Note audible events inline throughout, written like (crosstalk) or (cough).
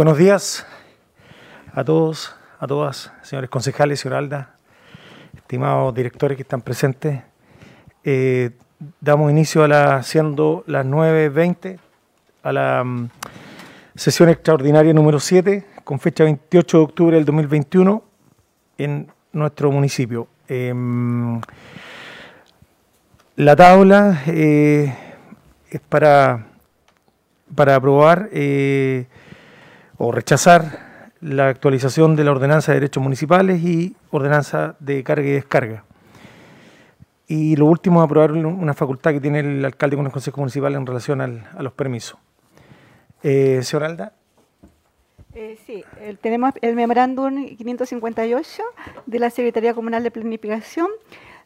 Buenos días a todos, a todas, señores concejales, señor Alda, estimados directores que están presentes. Eh, damos inicio a la, siendo las 9.20 a la mm, sesión extraordinaria número 7 con fecha 28 de octubre del 2021 en nuestro municipio. Em, la tabla eh, es para, para aprobar eh, o rechazar la actualización de la ordenanza de derechos municipales y ordenanza de carga y descarga. Y lo último aprobar una facultad que tiene el alcalde con el Consejo Municipal en relación al, a los permisos. Eh, señor Alda. Eh, sí, el, tenemos el memorándum 558 de la Secretaría Comunal de Planificación.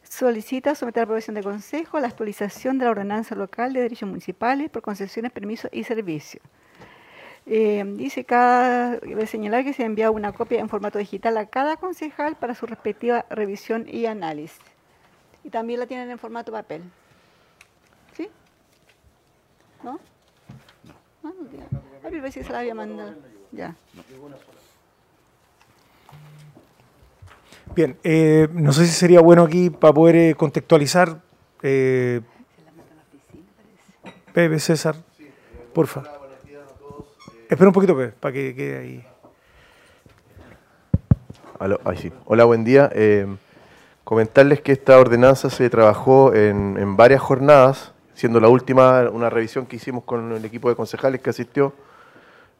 Solicita someter a aprobación de consejo la actualización de la ordenanza local de derechos municipales por concesiones, permisos y servicios. Eh, dice cada, señalar que se ha enviado una copia en formato digital a cada concejal para su respectiva revisión y análisis. Y también la tienen en formato papel. ¿Sí? ¿No? No, no tiene. A ver si se la había mandado. Ya. Bien, eh, no sé si sería bueno aquí para poder eh, contextualizar. Eh, Pepe, César, porfa. Espera un poquito, Pepe, para que quede ahí. Aló, ahí. Hola, buen día. Eh, comentarles que esta ordenanza se trabajó en, en, varias jornadas, siendo la última una revisión que hicimos con el equipo de concejales que asistió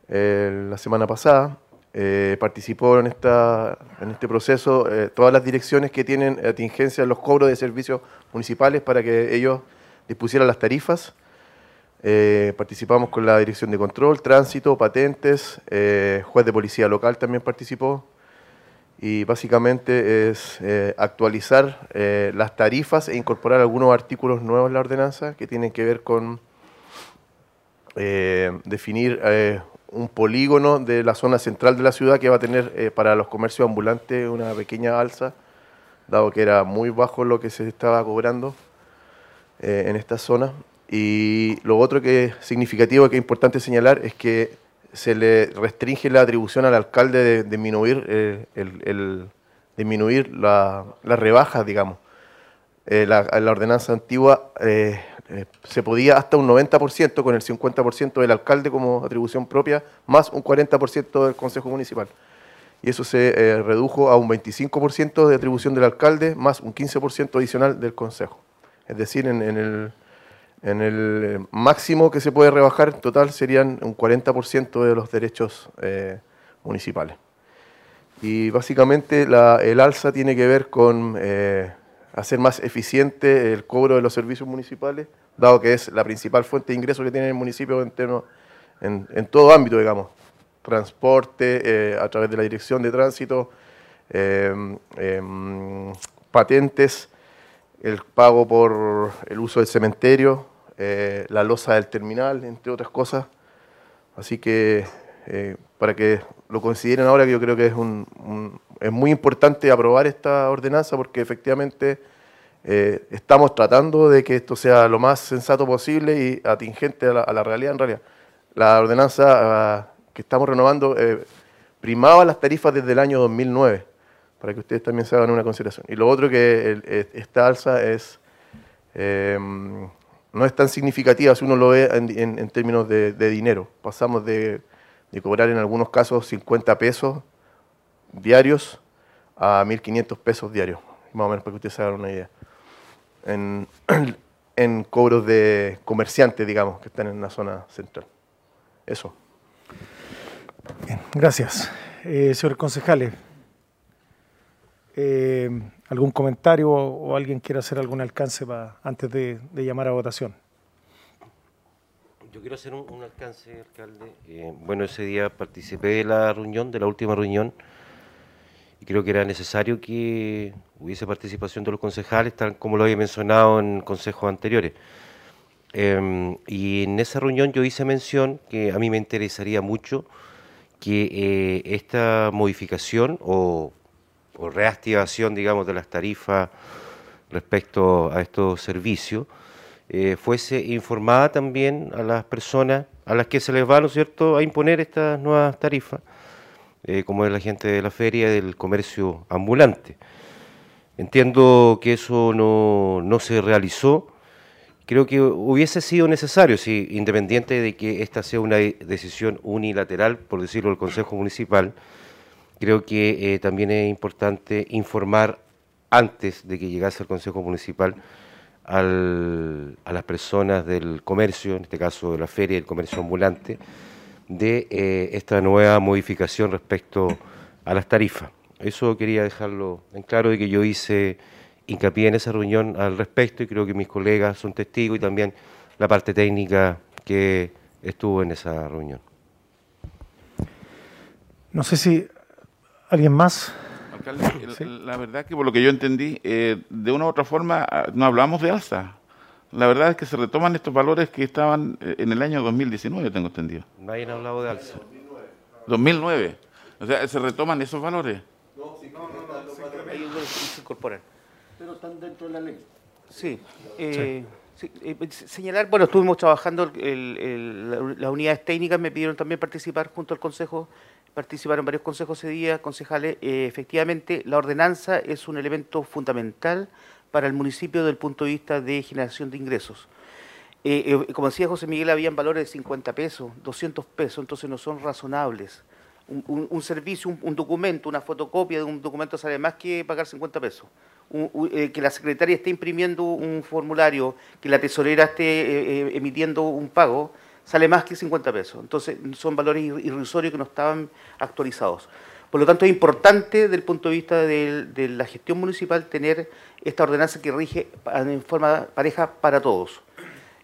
eh, la semana pasada. Eh, participó en, esta, en este proceso eh, todas las direcciones que tienen atingencia en los cobros de servicios municipales para que ellos dispusieran las tarifas. Eh, participamos con la Dirección de Control, Tránsito, Patentes, eh, juez de policía local también participó. Y básicamente es eh, actualizar las tarifas e incorporar algunos artículos nuevos en la ordenanza que tienen que ver con definir un polígono de la zona central de la ciudad que va a tener para los comercios ambulantes una pequeña alza, dado que era muy bajo lo que se estaba cobrando en esta zona. Y lo otro que es significativo, que es importante señalar, es que se le restringe la atribución al alcalde de, disminuir, eh, el, el, disminuir la, las rebajas, digamos. Eh, la, la, ordenanza antigua eh, eh se podía hasta un 90% con el 50% del alcalde como atribución propia, más un 40% del Consejo Municipal. Y eso se eh, redujo a un 25% de atribución del alcalde, más un 15% adicional del Consejo. Es decir, en, en el en el máximo que se puede rebajar en total serían un 40% de los derechos eh, municipales. Y básicamente el alza tiene que ver con eh, hacer más eficiente el cobro de los servicios municipales, dado que es la principal fuente de ingreso que tiene el municipio en, todo ámbito, digamos, transporte, eh, a través de la dirección de tránsito, em, patentes, el pago por el uso del cementerio, eh, la losa del terminal, entre otras cosas. Así que eh, para que lo consideren ahora, que yo creo que es, un, un, es muy importante aprobar esta ordenanza porque efectivamente eh, estamos tratando de que esto sea lo más sensato posible y atingente a la, a la realidad. En realidad, la ordenanza uh, que estamos renovando eh, primaba las tarifas desde el año 2009, para que ustedes también se hagan una consideración. Y lo otro que esta alza es... Eh, no es tan significativa si uno lo ve en, términos de, dinero. Pasamos de, cobrar en algunos casos 50 pesos diarios a 1.500 pesos diarios, más o menos para que ustedes se hagan una idea. En, (clears throat) cobros de comerciantes, digamos, que están en la zona central. Eso. Gracias. Eh, señores concejales, eh, ¿algún comentario o, alguien quiere hacer algún alcance antes de, llamar a votación? Yo quiero hacer un, alcance, alcalde. Eh, bueno, ese día participé de la reunión, de la última reunión, y creo que era necesario que hubiese participación de los concejales, tal como lo había mencionado en consejos anteriores. Eh, y en esa reunión yo hice mención que a mí me interesaría mucho que eh, esta modificación o reactivación, digamos, de las tarifas respecto a estos servicios, eh, fuese informada también a las personas a las que se les va, ¿no cierto?, a imponer estas nuevas tarifas, eh, como es la gente de la feria del comercio ambulante. Entiendo que eso no, no se realizó. Creo que hubiese sido necesario, si independiente de que esta sea una decisión unilateral, por decirlo, del Consejo Municipal, creo que eh, también es importante informar antes de que llegase al Consejo Municipal al, a las personas del comercio, en este caso de la feria del comercio ambulante, de eh, esta nueva modificación respecto a las tarifas. Eso quería dejarlo en claro de que yo hice hincapié en esa reunión al respecto y creo que mis colegas son testigos y también la parte técnica que estuvo en esa reunión. No sé si alguien más. Alcalde, la verdad que por lo que yo entendí, eh, de una u otra forma ah, no hablamos de alza. La verdad es que se retoman estos valores que estaban eh, en el año 2019, tengo entendido. Nadie ha hablado de alza. 2009. O sea, se retoman esos valores. No, no, no, se incorporan. Pero están dentro de la ley. Sí. Eh, sí. Eh, señalar, bueno, estuvimos trabajando, el, el, las unidades técnicas me pidieron también participar junto al Consejo, participaron varios consejos ese día, concejales. Eh, efectivamente, la ordenanza es un elemento fundamental para el municipio desde el punto de vista de generación de ingresos. como decía José Miguel, habían valores de 50 pesos, 200 pesos, entonces no son razonables un, servicio, un, documento, una fotocopia de un documento sale más que pagar 50 pesos. Eh, que la secretaria esté imprimiendo un formulario, que la tesorera esté eh, eh, emitiendo un pago, sale más que 50 pesos. Entonces son valores irrisorios que no estaban actualizados. Por lo tanto, es importante desde el punto de vista de, de la gestión municipal tener esta ordenanza que rige en forma pareja para todos.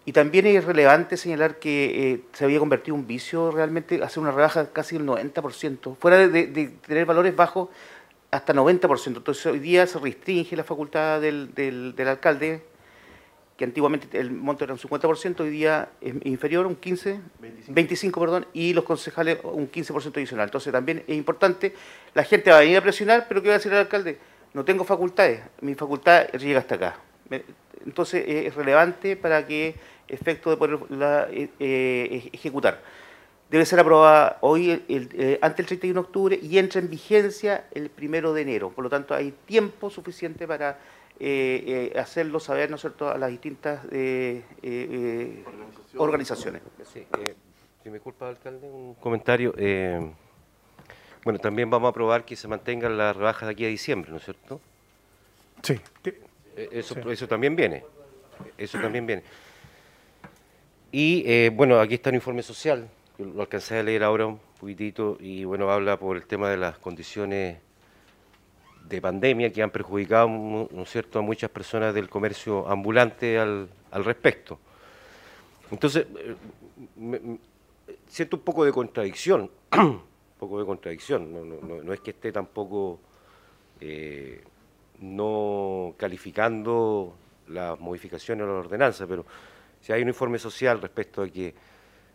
Y también es relevante señalar que eh, se había convertido un vicio realmente hacer una rebaja casi del 90%, fuera de, tener valores bajos hasta 90%. Entonces hoy día se restringe la facultad del, del, alcalde, que antiguamente el monto era un 50%, hoy día es inferior, un 15, 25, perdón, y los concejales un 15% adicional. Entonces también es importante, la gente va a venir a presionar, pero ¿qué va a decir el alcalde? No tengo facultades, mi facultad llega hasta acá. Entonces es relevante para que efecto de poderla eh, eh, ejecutar. Debe ser aprobada hoy, el, eh, antes del 31 de octubre, y entra en vigencia el primero de enero. Por lo tanto, hay tiempo suficiente para hacerlo saber, ¿no es cierto?, a las distintas organizaciones. Sí, si me disculpa, alcalde, un comentario. bueno, también vamos a aprobar que se mantengan las rebajas de aquí a diciembre, ¿no es cierto? Sí. Eso, eso también viene. Eso también viene. Y eh, bueno, aquí está el informe social, lo alcancé a leer ahora un poquitito, y bueno, habla por el tema de las condiciones de pandemia que han perjudicado ¿no es cierto? a muchas personas del comercio ambulante al, respecto. Entonces, eh, siento un poco de contradicción, (clears throat) un poco de contradicción, no, no, no es que esté tampoco eh, no calificando las modificaciones a la ordenanza, pero si hay un informe social respecto a que,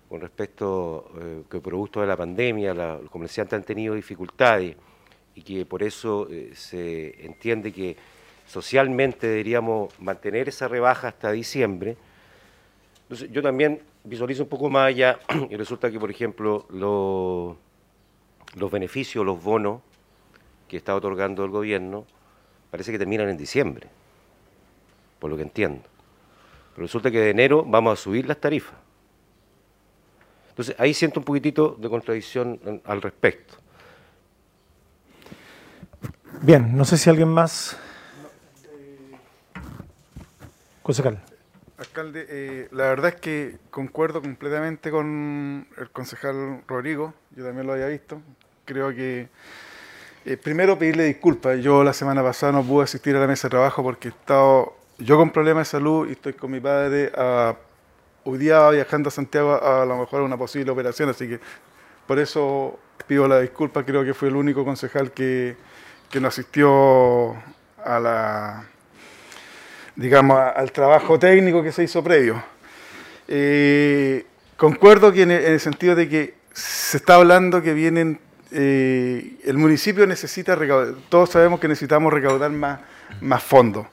con respecto eh, que producto de la pandemia, los comerciantes han tenido dificultades y que por eso eh, se entiende que socialmente deberíamos mantener esa rebaja hasta diciembre. Entonces, yo también visualizo un poco más allá (clears throat) y resulta que, por ejemplo, los beneficios, los bonos que está otorgando el gobierno, parece que terminan en diciembre, por lo que entiendo resulta que de enero vamos a subir las tarifas. Entonces, ahí siento un poquitito de contradicción al respecto. Bien, no sé si alguien más. Concejal. Alcalde, eh, la verdad es que concuerdo completamente con el concejal Rodrigo, yo también lo había visto. Creo que eh, primero pedirle disculpas. Yo la semana pasada no pude asistir a la mesa de trabajo porque he estado yo con problemas de salud y estoy con mi padre, uh, hoy día viajando a Santiago a, lo mejor a una posible operación, así que por eso pido la disculpa, creo que fue el único concejal que, que no asistió a la digamos al trabajo técnico que se hizo previo. Eh, concuerdo que en el, sentido de que se está hablando que vienen eh, el municipio necesita recaudar, todos sabemos que necesitamos recaudar más, más fondos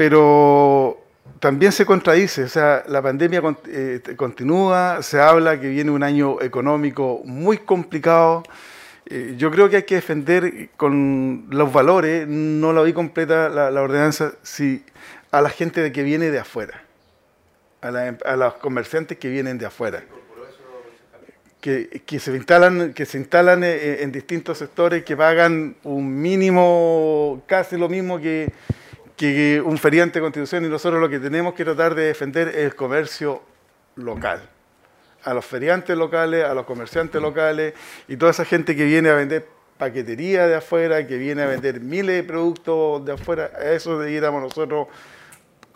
pero también se contradice, o sea, la pandemia eh, continúa, se habla que viene un año económico muy complicado. Eh, yo creo que hay que defender con los valores, no la vi completa la, ordenanza, si a la gente de que viene de afuera, a, los comerciantes que vienen de afuera. Que, se instalan, que se instalan eh, en distintos sectores, que pagan un mínimo, casi lo mismo que, que un feriante de constitución y nosotros lo que tenemos que tratar de defender es el comercio local. A los feriantes locales, a los comerciantes locales y toda esa gente que viene a vender paquetería de afuera, que viene a vender miles de productos de afuera, a eso debiéramos nosotros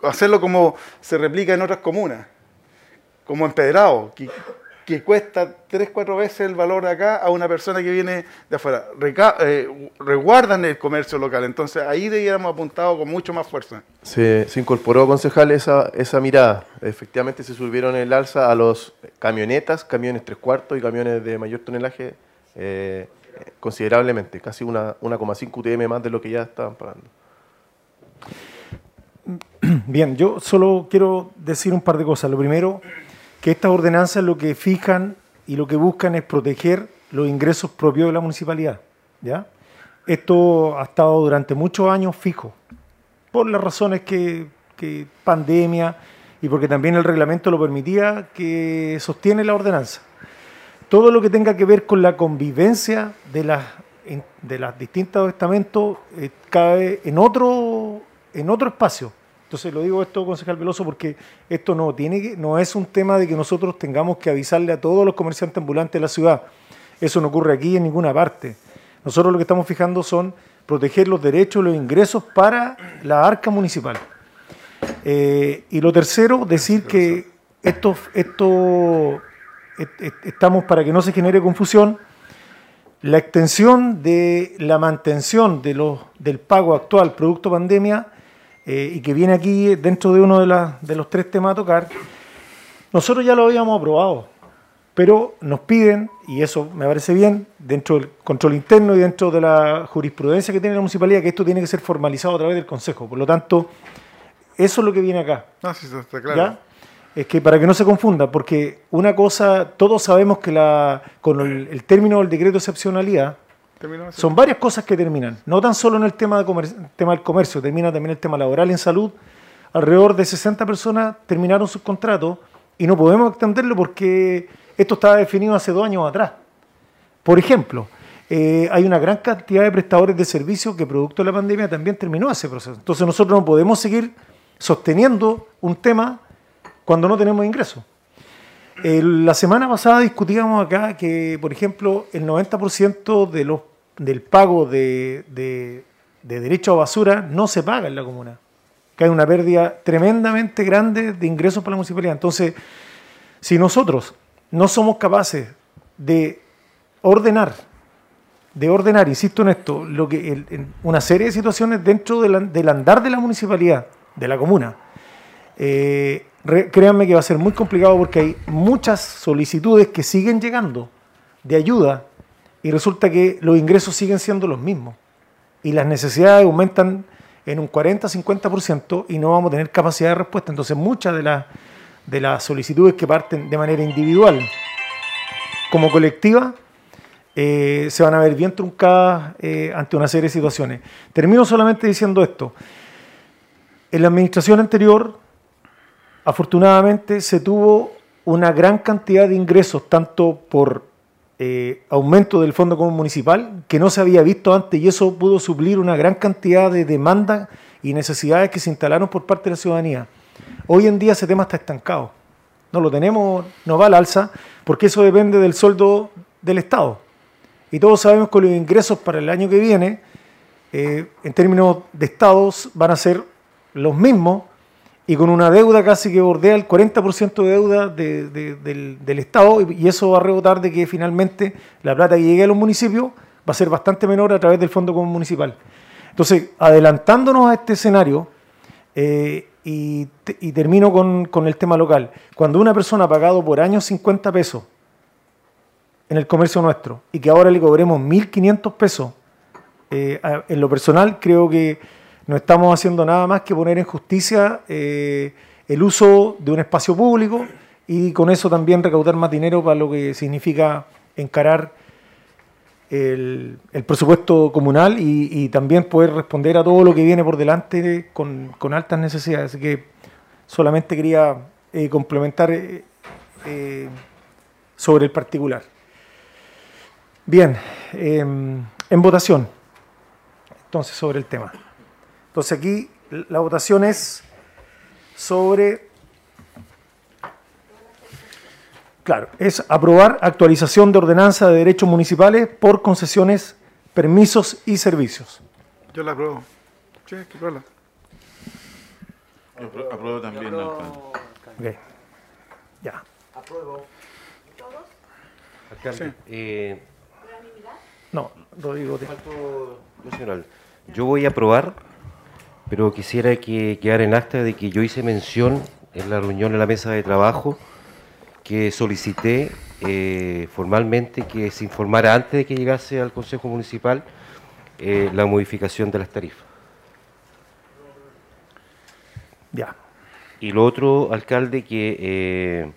hacerlo como se replica en otras comunas, como empedrado, que cuesta tres, cuatro veces el valor acá a una persona que viene de afuera. Eh, resguardan el comercio local, entonces ahí debiéramos apuntado con mucho más fuerza. Se, incorporó, concejal, esa, esa mirada. Efectivamente se subieron el alza a los camionetas, camiones tres cuartos y camiones de mayor tonelaje eh, considerablemente, casi una 1,5 UTM más de lo que ya estaban pagando. Bien, yo solo quiero decir un par de cosas. Lo primero que estas ordenanzas lo que fijan y lo que buscan es proteger los ingresos propios de la municipalidad. ¿ya? Esto ha estado durante muchos años fijo, por las razones que, pandemia y porque también el reglamento lo permitía, que sostiene la ordenanza. Todo lo que tenga que ver con la convivencia de las, de las distintos estamentos eh, cae en otro, en otro espacio entonces lo digo esto, concejal Veloso, porque esto no, tiene no es un tema de que nosotros tengamos que avisarle a todos los comerciantes ambulantes de la ciudad. Eso no ocurre aquí en ninguna parte. Nosotros lo que estamos fijando son proteger los derechos los ingresos para la arca municipal. Eh, y lo tercero, decir que esto, esto estamos para que no se genere confusión. La extensión de la mantención de los, del pago actual producto pandemia eh, y que viene aquí dentro de uno de, de los tres temas a tocar, nosotros ya lo habíamos aprobado, pero nos piden, y eso me parece bien, dentro del control interno y dentro de la jurisprudencia que tiene la municipalidad, que esto tiene que ser formalizado a través del Consejo. Por lo tanto, eso es lo que viene acá. Ah, sí, está claro. Es que para que no se confunda, porque una cosa, todos sabemos que la, con el, el término del decreto de excepcionalidad, son varias cosas que terminan, no tan solo en el tema, de tema del comercio, termina también el tema laboral en salud. Alrededor de 60 personas terminaron sus contratos y no podemos extenderlo porque esto estaba definido hace dos años atrás. Por ejemplo, eh, hay una gran cantidad de prestadores de servicios que producto de la pandemia también terminó ese proceso. Entonces nosotros no podemos seguir sosteniendo un tema cuando no tenemos ingresos. La semana pasada discutíamos acá que, por ejemplo, el 90% de los del pago de, de, derecho a basura no se paga en la comuna. Que hay una pérdida tremendamente grande de ingresos para la municipalidad. Entonces, si nosotros no somos capaces de ordenar, de ordenar, insisto en esto, lo que una serie de situaciones dentro del, andar de la municipalidad, de la comuna, eh, créanme que va a ser muy complicado porque hay muchas solicitudes que siguen llegando de ayuda y resulta que los ingresos siguen siendo los mismos y las necesidades aumentan en un 40-50% y no vamos a tener capacidad de respuesta. Entonces muchas de, las de las solicitudes que parten de manera individual como colectiva eh, se van a ver bien truncadas eh, ante una serie de situaciones. Termino solamente diciendo esto. En la administración anterior, afortunadamente, se tuvo una gran cantidad de ingresos, tanto por eh, aumento del Fondo Común Municipal que no se había visto antes y eso pudo suplir una gran cantidad de demandas y necesidades que se instalaron por parte de la ciudadanía. Hoy en día ese tema está estancado. No lo tenemos, no va al alza, porque eso depende del sueldo del Estado. Y todos sabemos que los ingresos para el año que viene, eh, en términos de estados, van a ser los mismos y con una deuda casi que bordea el 40% de deuda del, Estado y, eso va a rebotar de que finalmente la plata que llegue a los municipios va a ser bastante menor a través del Fondo Común Municipal. Entonces, adelantándonos a este escenario, eh, y, termino con, el tema local, cuando una persona ha pagado por años 50 pesos en el comercio nuestro y que ahora le cobremos 1.500 pesos, eh, en lo personal creo que no estamos haciendo nada más que poner en justicia eh, el uso de un espacio público y con eso también recaudar más dinero para lo que significa encarar el, presupuesto comunal y, también poder responder a todo lo que viene por delante con, altas necesidades. Así que solamente quería eh, complementar eh, sobre el particular. Bien, em, en votación, entonces sobre el tema. Entonces aquí la votación es sobre Claro, es aprobar actualización de ordenanza de derechos municipales por concesiones, permisos y servicios. Yo la apruebo. Sí, que Yo apruebo también. Apruebo. Ok. Ya. Apruebo. ¿Todos? Eh, no, Rodrigo. Yo voy a aprobar, pero quisiera que quedara en acta de que yo hice mención en la reunión de la mesa de trabajo que solicité eh, formalmente que se informara antes de que llegase al Consejo Municipal eh, la modificación de las tarifas. Ya. Y lo otro, alcalde, que,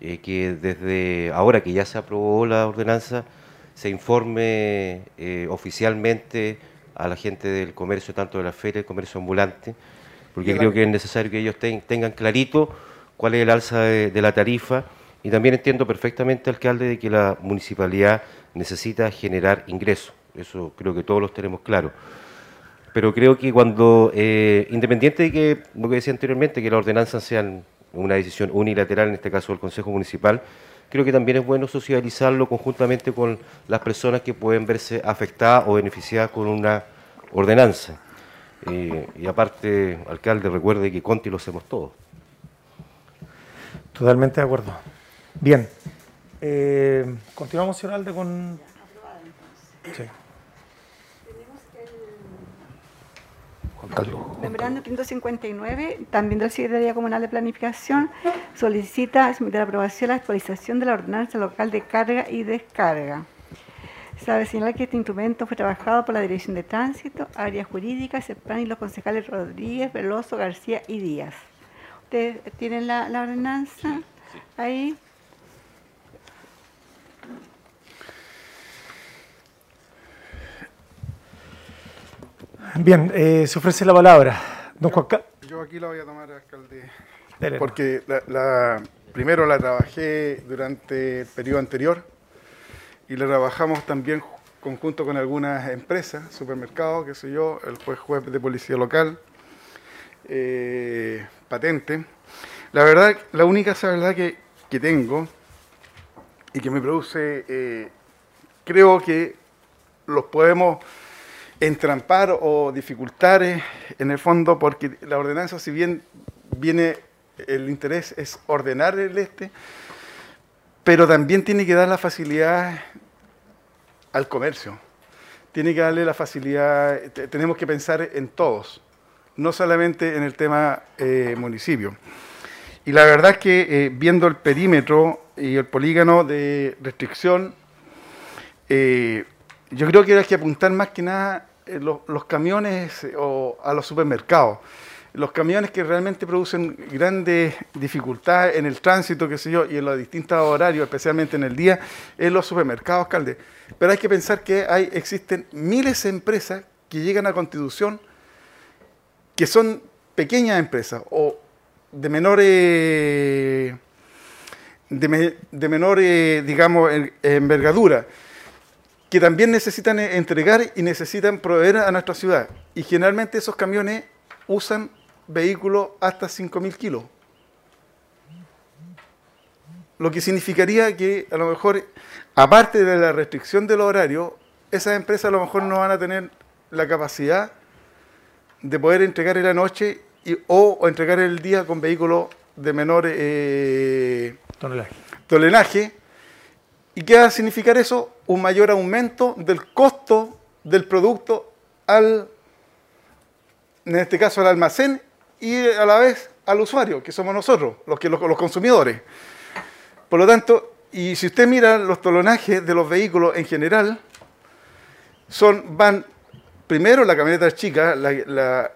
eh, que desde ahora que ya se aprobó la ordenanza, se informe oficialmente a la gente del comercio, tanto de la feria, el comercio ambulante, porque creo que es necesario que ellos tengan clarito cuál es el alza de, la tarifa y también entiendo perfectamente, alcalde, de que la municipalidad necesita generar ingresos. Eso creo que todos los tenemos claro. Pero creo que cuando, eh, independiente de que, lo que decía anteriormente, que las ordenanzas sean una decisión unilateral, en este caso del Consejo Municipal, creo que también es bueno socializarlo conjuntamente con las personas que pueden verse afectadas o beneficiadas con una ordenanza. Eh, y aparte, alcalde, recuerde que Conti lo hacemos todos. Totalmente de acuerdo. Bien. Eh, continuamos, señor Alde, con... Sí. Memorando 559, también de la Secretaría Comunal de Planificación, solicita someter a aprobación la actualización de la ordenanza local de carga y descarga. Sabe señalar que este instrumento fue trabajado por la Dirección de Tránsito, Área Jurídica, CEPAN y los concejales Rodríguez, Veloso, García y Díaz. ¿Ustedes tienen la, ordenanza ahí? Bien, eh, se ofrece la palabra. Don yo, aquí la voy a tomar, alcalde. Porque la, primero la trabajé durante el periodo anterior y la trabajamos también conjunto con algunas empresas, supermercados, qué sé yo, el juez juez de policía local, eh, patente. La verdad, la única verdad que, que tengo y que me produce, eh, creo que los podemos entrampar o dificultar en el fondo porque la ordenanza, si bien viene, el interés es ordenar el este, pero también tiene que dar la facilidad al comercio. Tiene que darle la facilidad, tenemos que pensar en todos no solamente en el tema eh, municipio. Y la verdad es que eh, viendo el perímetro y el polígono de restricción, eh, yo creo que hay que apuntar más que nada los, los camiones o a los supermercados. Los camiones que realmente producen grandes dificultades en el tránsito, qué sé yo, y en los distintos horarios, especialmente en el día, en los supermercados, alcalde. Pero hay que pensar que hay, existen miles de empresas que llegan a Constitución que son pequeñas empresas o de menores, de, menores digamos, envergadura, que también necesitan entregar y necesitan proveer a nuestra ciudad. Y generalmente esos camiones usan vehículos hasta 5.000 kilos. Lo que significaría que a lo mejor, aparte de la restricción del horario, esas empresas a lo mejor no van a tener la capacidad de poder entregar en la noche y, o, entregar el día con vehículos de menor eh, tonelaje. ¿Y qué va a significar eso? Un mayor aumento del costo del producto al, en este caso al almacén y a la vez al usuario, que somos nosotros, los, que, los, consumidores. Por lo tanto, y si usted mira los tolonajes de los vehículos en general, son, van primero la camioneta chica, la, la,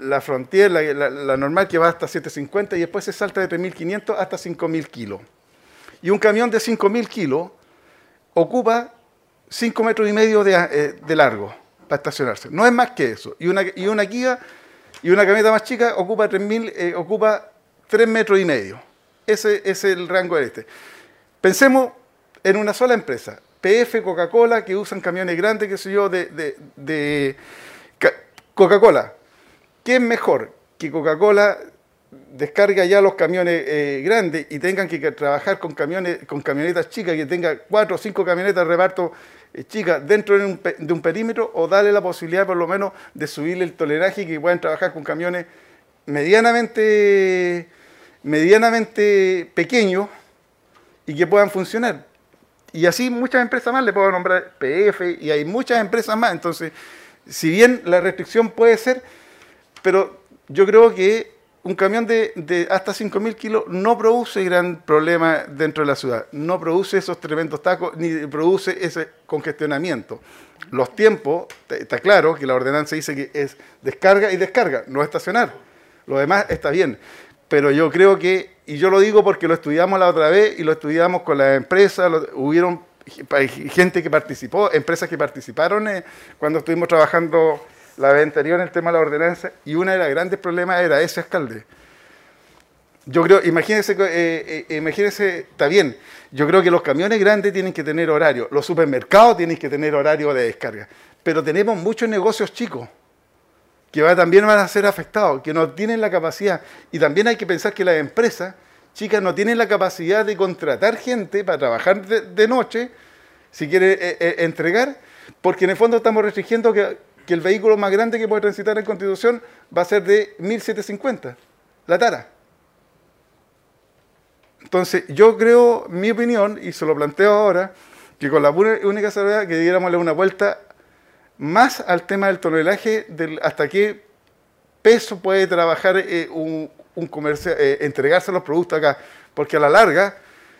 la Frontier, la, la- la normal que va hasta 750 y después se salta de 3.500 hasta 5.000 kilos. Y un camión de 5.000 kilos ocupa 5 metros y medio de, eh, de largo para estacionarse. No es más que eso. Y una, y Kia y una camioneta más chica ocupa 3.000, eh, ocupa 3 metros y medio. Ese, es el rango de este. Pensemos en una sola empresa. PF, Coca-Cola, que usan camiones grandes, qué sé yo, de, de- de ca- Coca-Cola. ¿Qué es mejor? Que Coca-Cola descarga ya los camiones eh, grandes y tengan que trabajar con camiones, con camionetas chicas, que tenga cuatro o cinco camionetas de reparto eh, chicas dentro de un, pe- de un perímetro, o darle la posibilidad por lo menos de subirle el toleraje y que puedan trabajar con camiones medianamente, medianamente pequeños y que puedan funcionar. Y así muchas empresas más, le puedo nombrar PF y hay muchas empresas más. Entonces, si bien la restricción puede ser, pero yo creo que un camión de, de hasta 5.000 kilos no produce gran problema dentro de la ciudad, no produce esos tremendos tacos, ni produce ese congestionamiento. Los tiempos, está claro que la ordenanza dice que es descarga y descarga, no estacionar. Lo demás está bien. Pero yo creo que, y yo lo digo porque lo estudiamos la otra vez y lo estudiamos con las empresas, lo- hubieron gente que participó, empresas que participaron eh, cuando estuvimos trabajando la vez anterior en el tema de la ordenanza, y uno de los grandes problemas era ese alcalde. Yo creo, imagínense, eh, eh, imagínense, está bien, yo creo que los camiones grandes tienen que tener horario, los supermercados tienen que tener horario de descarga, pero tenemos muchos negocios chicos que también van a ser afectados, que no tienen la capacidad. Y también hay que pensar que las empresas chicas no tienen la capacidad de contratar gente para trabajar de, noche, si quiere eh, entregar, porque en el fondo estamos restringiendo que, que el vehículo más grande que puede transitar en Constitución va a ser de 1750, la tara. Entonces, yo creo, mi opinión, y se lo planteo ahora, que con la única salvedad que diéramos una vuelta más al tema del tonelaje, del hasta qué peso puede trabajar eh, un, un comercio, eh, entregarse los productos acá. Porque a la larga,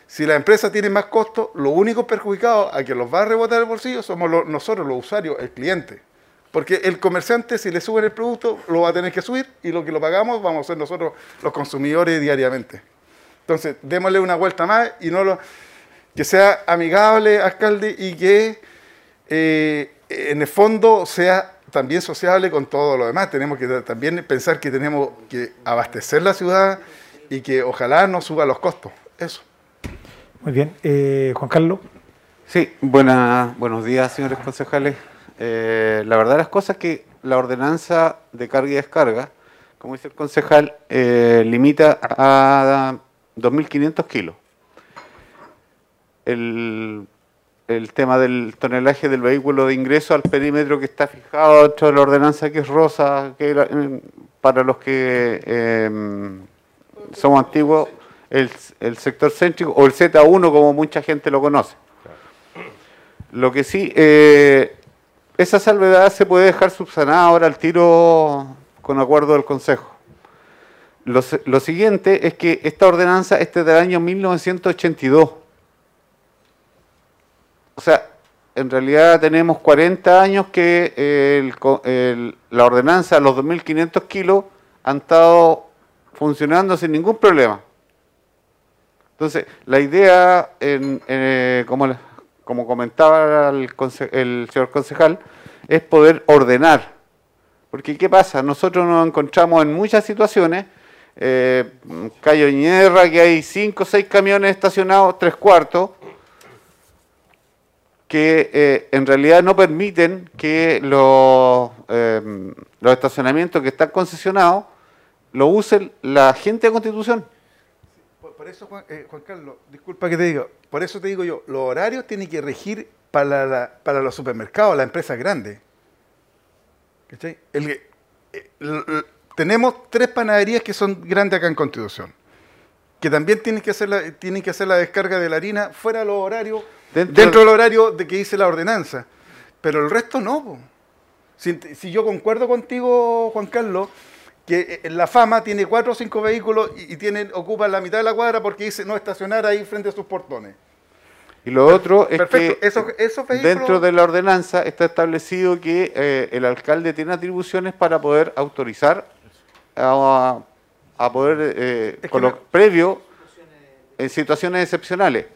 si la empresa tiene más costos, lo único perjudicado a que los va a rebotar el bolsillo somos los- nosotros, los usuarios, el cliente. Porque el comerciante, si le suben el producto, lo va a tener que subir y lo que lo pagamos vamos a ser nosotros los consumidores diariamente. Entonces, démosle una vuelta más y no lo, que sea amigable, alcalde, y que eh, en el fondo sea también sociable con todo lo demás. Tenemos que también pensar que tenemos que abastecer la ciudad y que ojalá no suba los costos. Eso. Muy bien. Eh, Juan Carlos. Sí, buena- buenos días, señores concejales. Eh, la verdad de las cosas es que la ordenanza de carga y descarga, como dice el concejal, eh, limita a 2.500 kilos. El, el tema del tonelaje del vehículo de ingreso al perímetro que está fijado dentro de la ordenanza que es rosa, que eh, para los que eh, somos antiguos, el, el sector céntrico o el Z1 como mucha gente lo conoce. Lo que sí, eh, esa salvedad se puede dejar subsanada ahora al tiro con acuerdo del Consejo. Lo, siguiente es que esta ordenanza es del año 1982. O sea, en realidad tenemos 40 años que la ordenanza, los 2.500 kilos, han estado funcionando sin ningún problema. Entonces, la idea, en- eh, como, le- como comentaba el, el señor concejal, es poder ordenar. Porque, ¿qué pasa? Nosotros nos encontramos en muchas situaciones, eh, Cayo Ñerra, que hay cinco o seis camiones estacionados, tres cuartos, que eh, en realidad no permiten que los, eh, los estacionamientos que están concesionados lo usen la gente de Constitución. Por, eso, Juan, eh, Juan Carlos, disculpa que te digo, por eso te digo yo, los horarios tienen que regir para, la- para los supermercados, las empresas grandes. El que- eh, tenemos tres panaderías que son grandes acá en Constitución, que también tienen que hacer la, tienen que hacer la descarga de la harina fuera de los horarios, Dentro dentro, del- horario de que dice la ordenanza. Pero el resto no. si yo concuerdo contigo, Juan Carlos, que eh, la fama tiene cuatro o cinco vehículos y, y tienen, ocupan la mitad de la cuadra porque dice no estacionar ahí frente a sus portones. Y lo otro es Perfecto, que esos- esos vehículos- dentro de la ordenanza está establecido que eh, el alcalde tiene atribuciones para poder autorizar a, a poder, eh, Es que colo- no- previo, en situaciones excepcionales,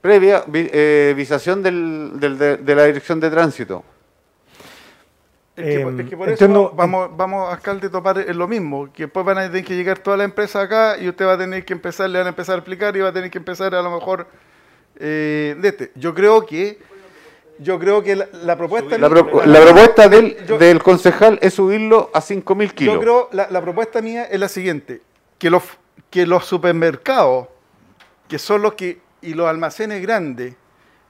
previa vi- eh, visación del- del- de, de la dirección de tránsito. Es que, Em, es que por entiendo- eso vamos, vamos, alcalde, a topar en lo mismo, que después van a tener que llegar toda la empresa acá y usted va a tener que empezar, le van a empezar a explicar y va a tener que empezar a lo mejor eh, de este. Yo creo que yo creo que la, la propuesta La, mía- pro- la propuesta del, yo- del concejal es subirlo a 5.000 kilos. Yo creo, la, la propuesta mía es la siguiente, que los, que los supermercados, que son los que, y los almacenes grandes,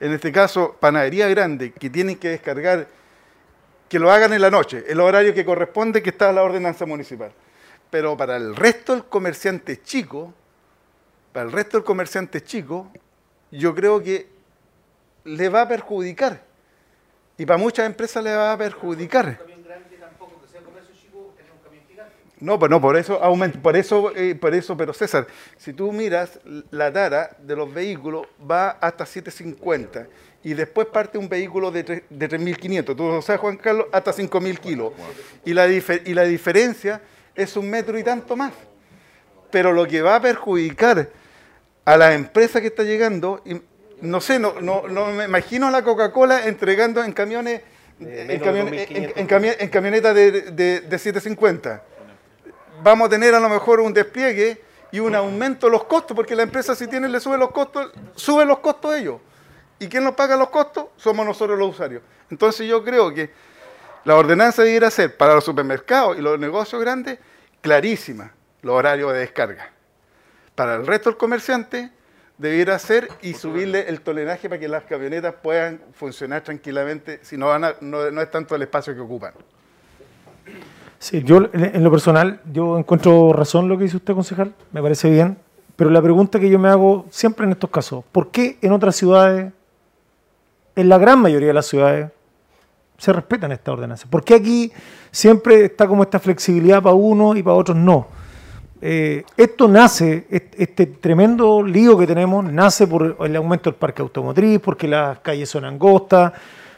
en este caso panadería grande, que tienen que descargar, que lo hagan en la noche, el horario que corresponde que está en la ordenanza municipal. Pero para el resto del comerciante chico, para el resto del comerciante chico, yo creo que le va a perjudicar. Y para muchas empresas le va a perjudicar. No, pues no, por eso aumenta, por eso, eh, por eso, pero César, si tú miras la tara de los vehículos va hasta 750 y después parte un vehículo de, tre- de 3.500, tú sabes Juan Carlos, hasta 5.000 kilos. Y la, y la diferencia es un metro y tanto más. Pero lo que va a perjudicar a la empresa que está llegando, y no sé, no, no, no me imagino a la Coca-Cola entregando en camiones, en, menos de camiones- en- 2.500 en cami- en camionetas de, de, de 750 vamos a tener a lo mejor un despliegue y un aumento de los costos, porque la empresa si tiene le sube los costos, sube los costos ellos. ¿Y quién nos paga los costos? Somos nosotros los usuarios. Entonces yo creo que la ordenanza debiera ser para los supermercados y los negocios grandes clarísima, los horarios de descarga. Para el resto del comerciante debiera ser y subirle el toleraje para que las camionetas puedan funcionar tranquilamente, si no, van a- no, no es tanto el espacio que ocupan. Sí, yo en en lo personal, yo encuentro razón lo que dice usted, concejal, me parece bien, pero la pregunta que yo me hago siempre en estos casos, ¿por qué en otras ciudades, en la gran mayoría de las ciudades, se respetan estas ordenanzas? ¿Por qué aquí siempre está como esta flexibilidad para unos y para otros no? Eh, esto nace, est- este tremendo lío que tenemos, nace por el aumento del parque automotriz, porque las calles son angostas,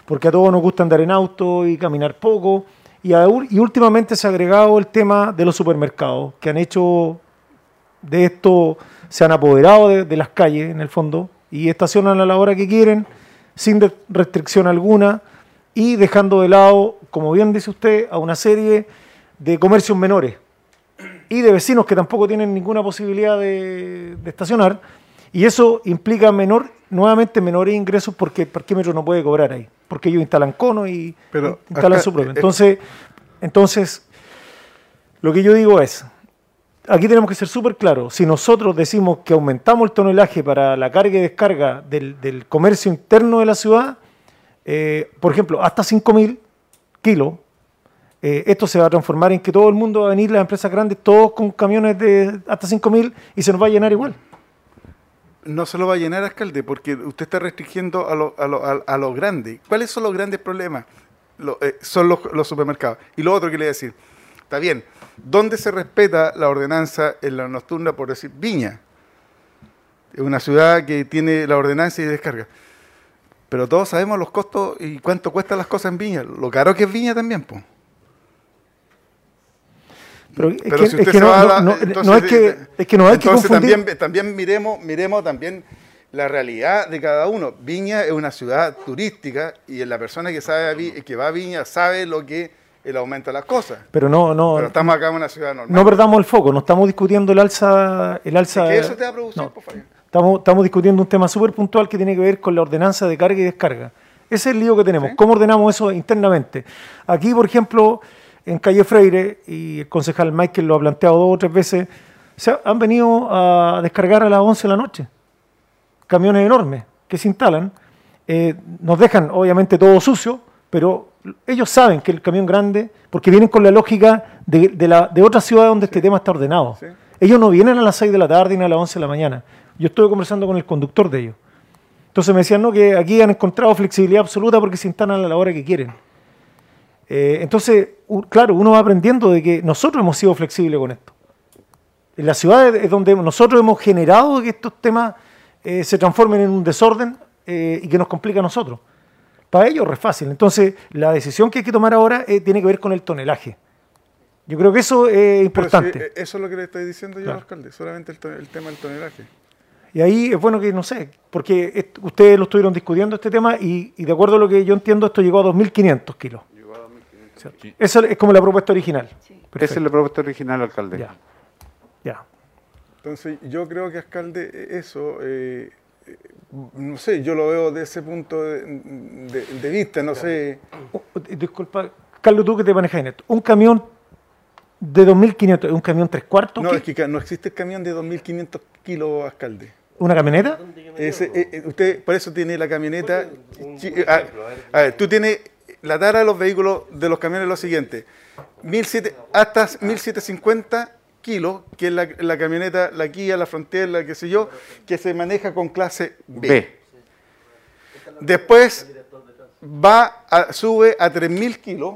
porque a todos nos gusta andar en auto y caminar poco. Y, últimamente se ha agregado el tema de los supermercados, que han hecho de esto, se han apoderado de, de las calles en el fondo y estacionan a la hora que quieren, sin restricción alguna y dejando de lado, como bien dice usted, a una serie de comercios menores y de vecinos que tampoco tienen ninguna posibilidad de, de estacionar. Y eso implica menor, nuevamente menores ingresos porque el parquímetro no puede cobrar ahí, porque ellos instalan conos y Pero instalan acá, su propio. eh, Entonces, entonces, lo que yo digo es, aquí tenemos que ser súper claros, si nosotros decimos que aumentamos el tonelaje para la carga y descarga del, comercio interno de la ciudad, eh, por ejemplo, hasta 5.000 kilos, eh, esto se va a transformar en que todo el mundo va a venir, las empresas grandes, todos con camiones de hasta 5.000 y se nos va a llenar igual. No se lo va a llenar, alcalde, porque usted está restringiendo a lo, a lo, a, a lo grande. ¿Cuáles son los grandes problemas? Eh, son los, los supermercados. Y lo otro que le voy a decir, está bien, ¿dónde se respeta la ordenanza en la nocturna, por decir, Viña? Es una ciudad que tiene la ordenanza y descarga. Pero todos sabemos los costos y cuánto cuestan las cosas en Viña. Lo caro que es Viña también, pues. Pero es Pero que, si es usted que se no, va no- no- entonces, no es que, es que no hay que confundir. También, también miremos, miremos también la realidad de cada uno. Viña es una ciudad turística y la persona que sabe a que va a Viña sabe lo que el aumento de las cosas. Pero no, no, Pero estamos acá en una ciudad normal. no perdamos el foco, no estamos discutiendo el alza, el alza. que eso te va a producir, no. pues, Fabián. Estamos, estamos discutiendo un tema súper puntual que tiene que ver con la ordenanza de carga y descarga. Ese es el lío que tenemos. ¿Cómo ordenamos eso internamente? Aquí, por ejemplo, en Calle Freire, y el concejal Michael lo ha planteado dos o tres veces, se han venido a descargar a las 11 de la noche. Camiones enormes que se instalan. eh, nos dejan, obviamente, todo sucio, pero ellos saben que el camión grande, porque vienen con la lógica de, de, la, de otra ciudad donde este tema está ordenado. Sí. Ellos no vienen a las 6 de la tarde ni a las 11 de la mañana. Yo estuve conversando con el conductor de ellos. Entonces me decían no, que aquí han encontrado flexibilidad absoluta porque se instalan a la hora que quieren. Eh, entonces, claro, uno va aprendiendo de que nosotros hemos sido flexibles con esto. En las ciudades es donde nosotros hemos generado que estos temas eh, se transformen en un desorden eh, y que nos complica a nosotros. Para ellos es fácil. Entonces, la decisión que hay que tomar ahora eh, tiene que ver con el tonelaje. Yo creo que eso es Pero importante. eh, eso es lo que le estoy diciendo yo Claro. al alcalde, solamente el, tema del tonelaje. Y ahí es bueno que, no sé, porque ustedes lo estuvieron discutiendo este tema y, y de acuerdo a lo que yo entiendo, esto llegó a 2.500 kilos. ¿Cierto? Esa es como la propuesta original. Esa es la propuesta original, alcalde. Ya. Ya. Entonces, yo creo que alcalde, eh, eso, eh, eh, no sé, yo lo veo de ese punto de, de- de vista, no sé. Oh, eh, Disculpa, Carlos, tú que te manejas en esto. Un camión de 2.500, ¿es un camión tres cuartos? No, ¿Qué? es que no existe el camión de 2.500 kilos, alcalde. ¿Una camioneta? Ese, eh, eh, usted por eso tiene la camioneta. eh, a, a ver, tú tienes la tara de los vehículos de los camiones lo siguiente: 1700 hasta 1750 kilos, que es la, la camioneta, la Kia, la Frontier, la qué sé yo, que se maneja con clase B. B. Después va a- sube a 3.000 kilos,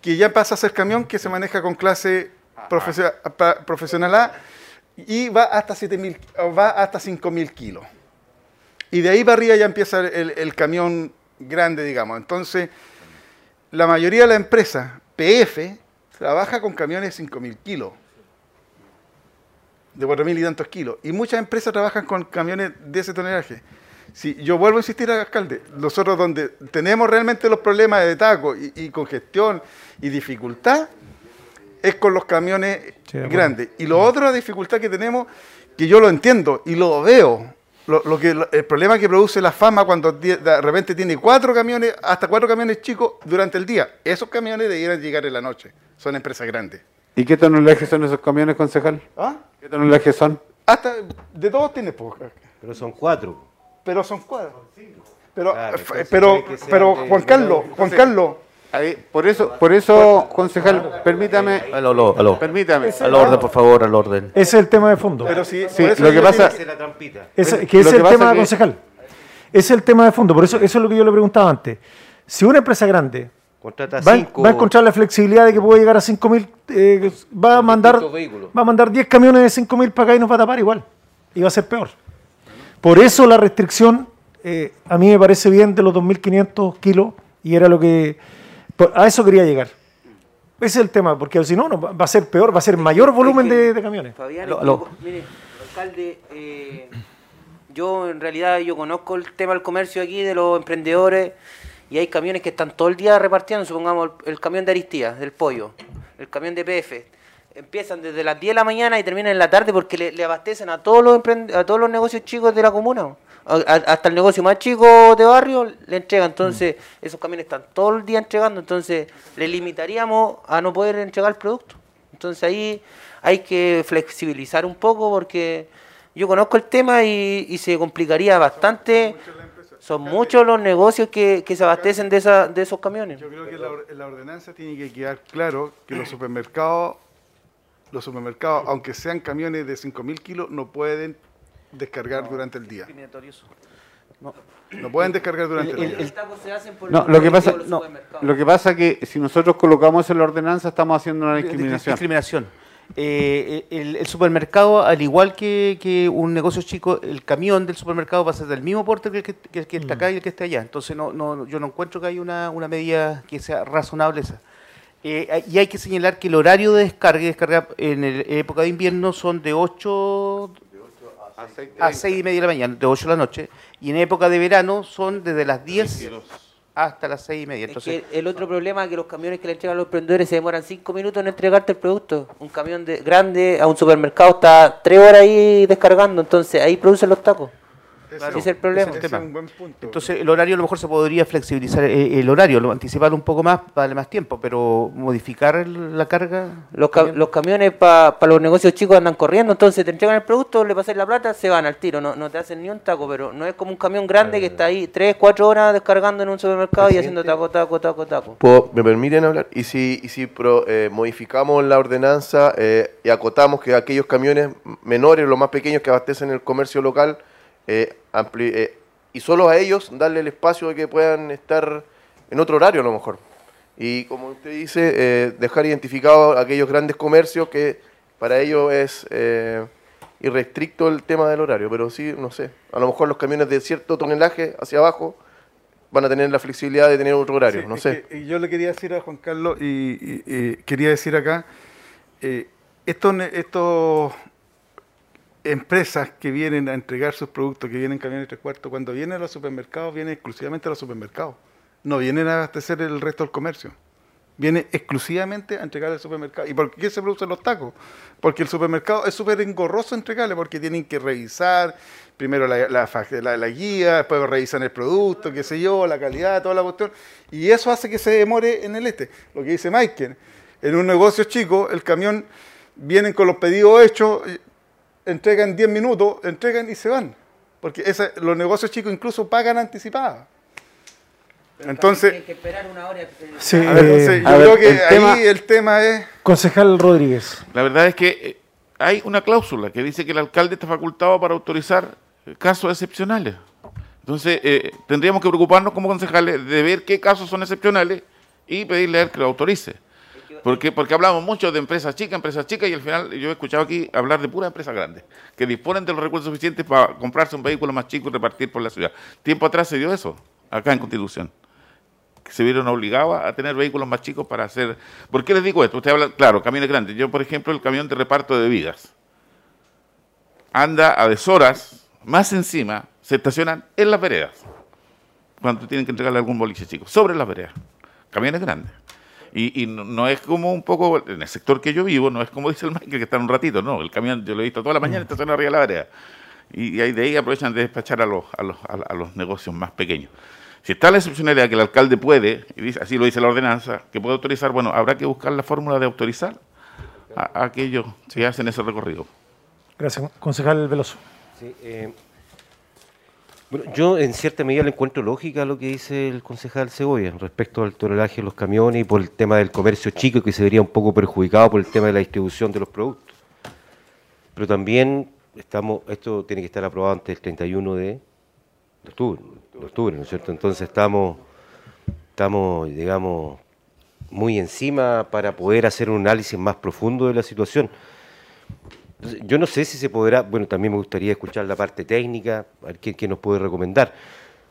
que ya pasa a ser camión que se maneja con clase pa- profesional A, y va hasta 7.000, o va hasta 5.000 kilos. Y de ahí para arriba ya empieza el, el camión grande, digamos. Entonces, la mayoría de la empresa, PF, trabaja con camiones de 5.000 kilos, de 4.000 y tantos kilos. Y muchas empresas trabajan con camiones de ese tonelaje. Si yo vuelvo a insistir al alcalde, nosotros donde tenemos realmente los problemas de taco y, y congestión y dificultad, es con los camiones Sí, grandes. Y lo otro, la dificultad que tenemos, que yo lo entiendo y lo veo, lo, lo que, lo- el problema que produce la fama cuando de repente tiene cuatro camiones, hasta cuatro camiones chicos durante el día. Esos camiones debieran llegar en la noche. Son empresas grandes. ¿Y qué tonelaje son esos camiones, concejal? ¿Ah? ¿Qué tonelaje son? Hasta de todos tiene poca. Pero son cuatro. Pero son cuatro. Pero, Claro, entonces pero, pero Juan Carlos, Juan Carlos, Ahí, por eso, por eso, concejal, permítame, Aló, aló, aló. permítame. Al orden, por favor, al orden. Ese es el tema de fondo. pero sí, Sí, por eso lo que pasa- es la trampita. Ese- Lo que ese es el tema que- concejal. Ese es el tema de fondo. Por eso, eso es lo que yo le preguntaba antes. Si una empresa grande Contrata va, cinco. va a encontrar la flexibilidad de que puede llegar a 5.000, eh, va a mandar va a mandar 10 camiones de 5.000 para acá y nos va a tapar igual. Y va a ser peor. Por eso la restricción eh, a mí me parece bien de los 2.500 kilos y era lo que... a eso quería llegar. Ese es el tema, porque si no, no, va a ser peor, va a ser mayor volumen de, de camiones. Fabián, mire, alcalde, eh, yo en realidad yo conozco el tema del comercio aquí, de los emprendedores, y hay camiones que están todo el día repartiendo, supongamos el, el camión de Aristía, del pollo, el camión de PF. Empiezan desde las 10 de la mañana y terminan en la tarde porque le, le abastecen a todos los a todos los negocios chicos de la comuna. A- a- hasta el negocio más chico de barrio le entregan. Entonces, esos camiones están todo el día entregando. Entonces, le limitaríamos a no poder entregar el producto. Entonces, ahí hay que flexibilizar un poco porque yo conozco el tema y, y se complicaría bastante. Son muchos los negocios que, que se abastecen de, esa, de esos camiones. Yo creo que la, la ordenanza tiene que quedar claro que los supermercados, los supermercados, aunque sean camiones de 5.000 kilos, no pueden descargar durante el día. No pueden descargar durante el, El- día. el taco se hacen por No, el lo que pasa, colectivo de los no, supermercados. lo que pasa que si nosotros colocamos en la ordenanza estamos haciendo una Di- (laughs) di- discriminación. Discriminación. Eh, el, el supermercado, al igual que, que un negocio chico, el camión del supermercado va a ser del mismo porte que el que, que el que está acá y el que está allá. Entonces, no, no, yo no encuentro que haya una, una medida que sea razonable esa. Eh, y hay que señalar que el horario de descarga y descarga en el- época de invierno son de 8 a 6 y media de la mañana, de 8 de la noche. Y en época de verano son desde las 10 hasta las 6 y media. Es Entonces, que el otro problema es que los camiones que le entregan a los emprendedores se demoran cinco minutos en entregarte el producto. Un camión de, grande a un supermercado está tres horas ahí descargando, entonces ahí producen los tacos. Ese es el problema. Ese es un buen punto. Entonces el horario a lo mejor se podría flexibilizar eh, el horario, lo anticipar un poco más para darle más tiempo, pero modificar el- la carga. Los, ca- los camiones para los negocios chicos andan corriendo, entonces te entregan el producto, le pasas la plata, se van al tiro, no, no te hacen ni un taco, pero no es como un camión grande que está ahí tres, cuatro horas descargando en un supermercado y haciendo taco, taco, taco, taco. ¿Puedo- ¿Me permiten hablar? Y si, y si pro- eh, modificamos la ordenanza eh, y acotamos que aquellos camiones menores, los más pequeños que abastecen el comercio local, eh, eh, y solo a ellos darle el espacio de que puedan estar en otro horario a lo mejor. Y como usted dice, eh, dejar identificados aquellos grandes comercios que para ellos es, irrestricto el tema del horario, pero sí, no sé, a lo mejor los camiones de cierto tonelaje hacia abajo van a tener la flexibilidad de tener otro horario, Sí, no sé. que, y yo le quería decir a Juan Carlos y, y- y quería decir acá, eh, estos, estos empresas que vienen a entregar sus productos, que vienen en camiones tres cuartos, cuando vienen a los supermercados, vienen exclusivamente a los supermercados. No vienen a abastecer el resto del comercio. Viene exclusivamente a entregar al supermercado. ¿Y por qué se producen los tacos? Porque el supermercado es súper engorroso entregarle, porque tienen que revisar primero la, guía, después revisan el producto, qué sé yo, la calidad, toda la cuestión. Y eso hace que se demore en el este. Lo que dice Michael, en un negocio chico, el camión vienen con los pedidos hechos, entregan 10 minutos, entregan y se van. Porque esa- los negocios chicos incluso pagan anticipada. Entonces, Hay que esperar una hora. Sí, a ver, entonces, eh, yo a ver, creo que el ahí tema- el tema es... concejal Rodríguez. La verdad es que eh, hay una cláusula que dice que el alcalde está facultado para autorizar eh, casos excepcionales. Entonces, eh, tendríamos que preocuparnos como concejales de ver qué casos son excepcionales y pedirle a él que lo autorice. Porque, porque hablamos mucho de empresas chicas, empresas chicas, y al final yo he escuchado aquí hablar de puras empresas grandes, que disponen de los recursos suficientes para comprarse un vehículo más chico y repartir por la ciudad. Tiempo atrás se dio eso, acá en Constitución que se vieron obligados a tener vehículos más chicos para hacer... ¿Por qué les digo esto? Usted habla, claro, camiones grandes. Yo, por ejemplo, el camión de reparto de vigas anda a deshoras, más encima, se estacionan en las veredas, cuando tienen que entregarle algún boliche chico, sobre las veredas. Camiones grandes. Y, y no, no es como un poco, en el sector que yo vivo, no es como dice el Michael, que está un ratito, no, el camión yo lo he visto toda la mañana estacionado arriba de la vereda. Y, y ahí de ahí aprovechan de despachar a los, a los, a, a los negocios más pequeños. Si está la excepcionalidad que el alcalde puede, y dice- así lo dice la ordenanza, que puede autorizar, bueno, habrá que buscar la fórmula de autorizar a, a aquellos que hacen ese recorrido. Gracias, concejal Veloso. Sí, eh, bueno, yo en cierta medida le encuentro lógica lo que dice el concejal Segovia respecto al tonelaje de los camiones y por el tema del comercio chico que se vería un poco perjudicado por el tema de la distribución de los productos. Pero también estamos, esto tiene que estar aprobado antes del 31 de, de octubre, de octubre, ¿no es cierto? Entonces estamos, estamos, digamos, muy encima para poder hacer un análisis más profundo de la situación. Yo no sé si se podrá, bueno, también me gustaría escuchar la parte técnica, a ver qué, qué nos puede recomendar,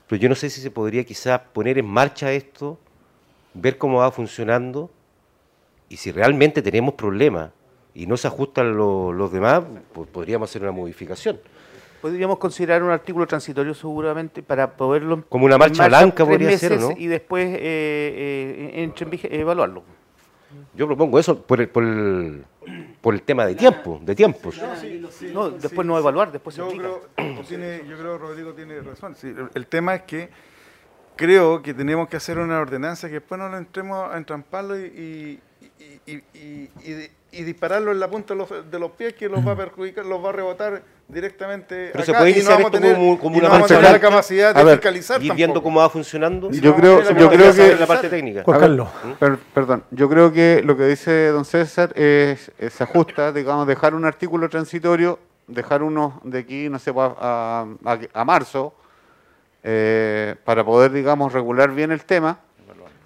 pero yo no sé si se podría quizás poner en marcha esto, ver cómo va funcionando y si realmente tenemos problemas y no se ajustan lo- los demás, pues podríamos hacer una modificación. Podríamos considerar un artículo transitorio seguramente para poderlo... Como una marcha blanca podría ser, ¿o meses no? Y después eh, eh, entre evaluarlo. Yo propongo eso por el, por el, por el tema de tiempo, de tiempos. No, después no evaluar, después se yo aplica. creo, tiene- yo creo que Rodrigo tiene razón. Sí, el, el tema es que creo que tenemos que hacer una ordenanza que después no lo entremos a entramparlo y, y, y- y- y- y- y dispararlo en la punta de los, de los pies que los va a perjudicar, los va a rebotar directamente Pero se puede y no iniciar a tener, como, como y una no vamos a marcha tener la blanca, capacidad A de ver, fiscalizar ir viendo tampoco. cómo va funcionando. Yo creo, yo creo que la parte técnica. Juan Carlos. per- perdón, yo creo que lo que dice don César es, es- se ajusta, digamos, dejar un artículo transitorio, dejar uno de aquí, no sé, a, a- a marzo, eh, para poder, digamos, regular bien el tema,